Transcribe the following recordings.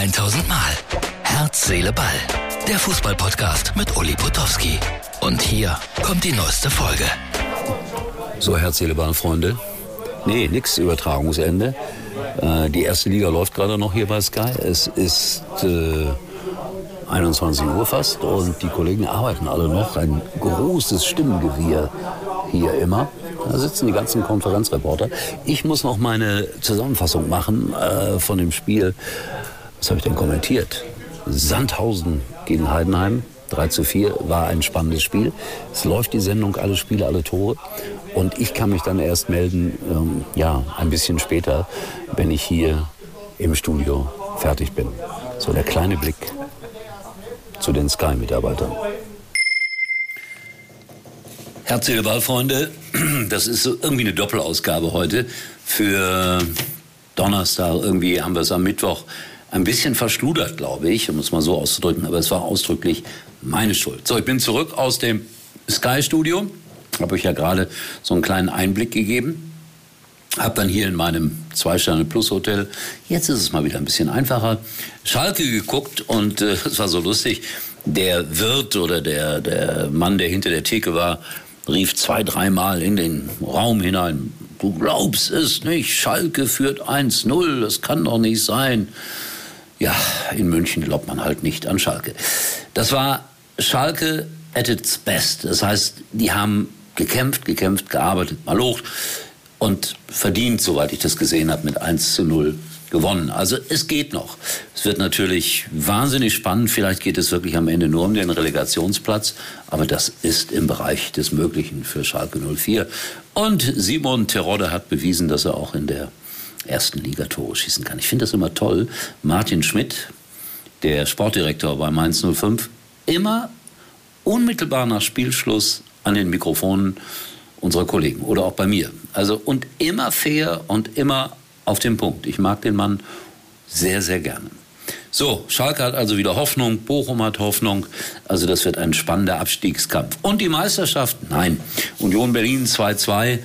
1000 Mal. Herz, Seele, Ball. Der Fußballpodcast mit Uli Potowski. Und hier kommt die neueste Folge. So, Herz, Seele, Ball, Freunde. Nee, nix Übertragungsende. Äh, die erste Liga läuft gerade noch hier bei Sky. Es ist äh, 21 Uhr fast und die Kollegen arbeiten alle noch. Ein großes Stimmengewirr hier immer. Da sitzen die ganzen Konferenzreporter. Ich muss noch meine Zusammenfassung machen äh, von dem Spiel. Was habe ich denn kommentiert? Sandhausen gegen Heidenheim. 3 zu 4 war ein spannendes Spiel. Es läuft die Sendung, alle Spiele, alle Tore. Und ich kann mich dann erst melden, ähm, ja, ein bisschen später, wenn ich hier im Studio fertig bin. So der kleine Blick zu den Sky-Mitarbeitern. Herzliche Ballfreunde, das ist so irgendwie eine Doppelausgabe heute. Für Donnerstag, irgendwie haben wir es am Mittwoch ein bisschen verschludert, glaube ich, um es mal so auszudrücken, aber es war ausdrücklich meine Schuld. So, ich bin zurück aus dem Sky-Studio, habe euch ja gerade so einen kleinen Einblick gegeben. Hab dann hier in meinem Zwei-Sterne-Plus-Hotel, jetzt ist es mal wieder ein bisschen einfacher, Schalke geguckt und äh, es war so lustig. Der Wirt oder der, der Mann, der hinter der Theke war, rief zwei, dreimal in den Raum hinein. Du glaubst es nicht, Schalke führt 1-0, das kann doch nicht sein. Ja, in München glaubt man halt nicht an Schalke. Das war Schalke at its best. Das heißt, die haben gekämpft, gekämpft, gearbeitet, malocht und verdient, soweit ich das gesehen habe, mit 1 zu 0 gewonnen. Also es geht noch. Es wird natürlich wahnsinnig spannend. Vielleicht geht es wirklich am Ende nur um den Relegationsplatz. Aber das ist im Bereich des Möglichen für Schalke 04. Und Simon Terodde hat bewiesen, dass er auch in der ersten Liga Tore schießen kann. Ich finde das immer toll. Martin Schmidt, der Sportdirektor bei Mainz 05, immer unmittelbar nach Spielschluss an den Mikrofonen unserer Kollegen oder auch bei mir. Also und immer fair und immer auf den Punkt. Ich mag den Mann sehr, sehr gerne. So, Schalke hat also wieder Hoffnung, Bochum hat Hoffnung. Also das wird ein spannender Abstiegskampf. Und die Meisterschaft? Nein. Union Berlin 2-2.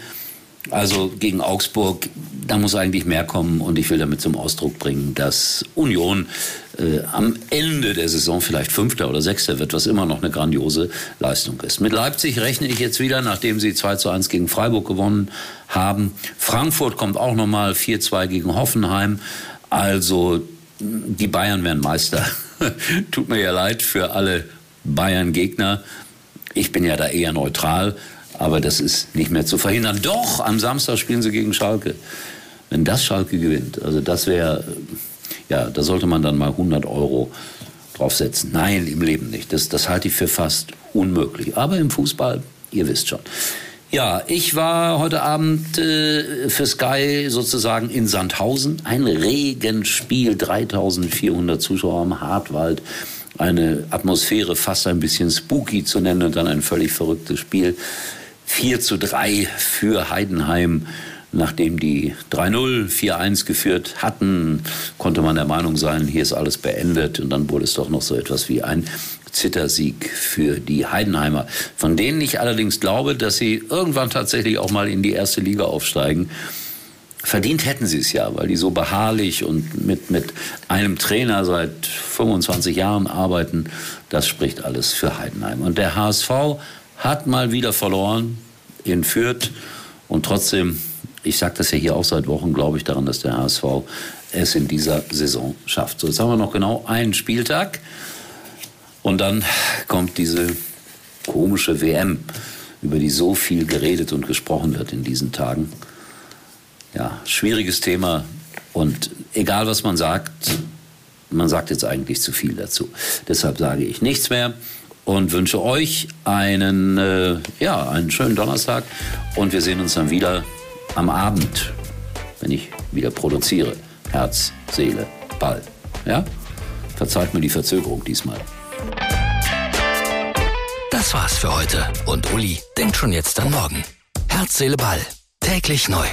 Also gegen Augsburg, da muss eigentlich mehr kommen. Und ich will damit zum Ausdruck bringen, dass Union äh, am Ende der Saison vielleicht Fünfter oder Sechster wird, was immer noch eine grandiose Leistung ist. Mit Leipzig rechne ich jetzt wieder, nachdem sie 2 zu 1 gegen Freiburg gewonnen haben. Frankfurt kommt auch nochmal 4-2 gegen Hoffenheim. Also die Bayern werden Meister. Tut mir ja leid für alle Bayern-Gegner. Ich bin ja da eher neutral. Aber das ist nicht mehr zu verhindern. Doch, am Samstag spielen sie gegen Schalke. Wenn das Schalke gewinnt, also das wäre, ja, da sollte man dann mal 100 Euro draufsetzen. Nein, im Leben nicht. Das, das halte ich für fast unmöglich. Aber im Fußball, ihr wisst schon. Ja, ich war heute Abend äh, für Sky sozusagen in Sandhausen. Ein Regenspiel, 3400 Zuschauer am Hartwald eine Atmosphäre fast ein bisschen spooky zu nennen und dann ein völlig verrücktes Spiel. 4 zu 3 für Heidenheim. Nachdem die 3-0, 4-1 geführt hatten, konnte man der Meinung sein, hier ist alles beendet. Und dann wurde es doch noch so etwas wie ein Zittersieg für die Heidenheimer, von denen ich allerdings glaube, dass sie irgendwann tatsächlich auch mal in die erste Liga aufsteigen. Verdient hätten sie es ja, weil die so beharrlich und mit, mit einem Trainer seit 25 Jahren arbeiten. Das spricht alles für Heidenheim. Und der HSV hat mal wieder verloren in Fürth. Und trotzdem, ich sage das ja hier auch seit Wochen, glaube ich daran, dass der HSV es in dieser Saison schafft. So, jetzt haben wir noch genau einen Spieltag. Und dann kommt diese komische WM, über die so viel geredet und gesprochen wird in diesen Tagen. Ja, schwieriges Thema. Und egal, was man sagt, man sagt jetzt eigentlich zu viel dazu. Deshalb sage ich nichts mehr und wünsche euch einen, äh, ja, einen schönen Donnerstag und wir sehen uns dann wieder am Abend, wenn ich wieder produziere. Herz, Seele, Ball. Ja? Verzeiht mir die Verzögerung diesmal. Das war's für heute und Uli denkt schon jetzt an morgen. Herz, Seele, Ball. Täglich neu.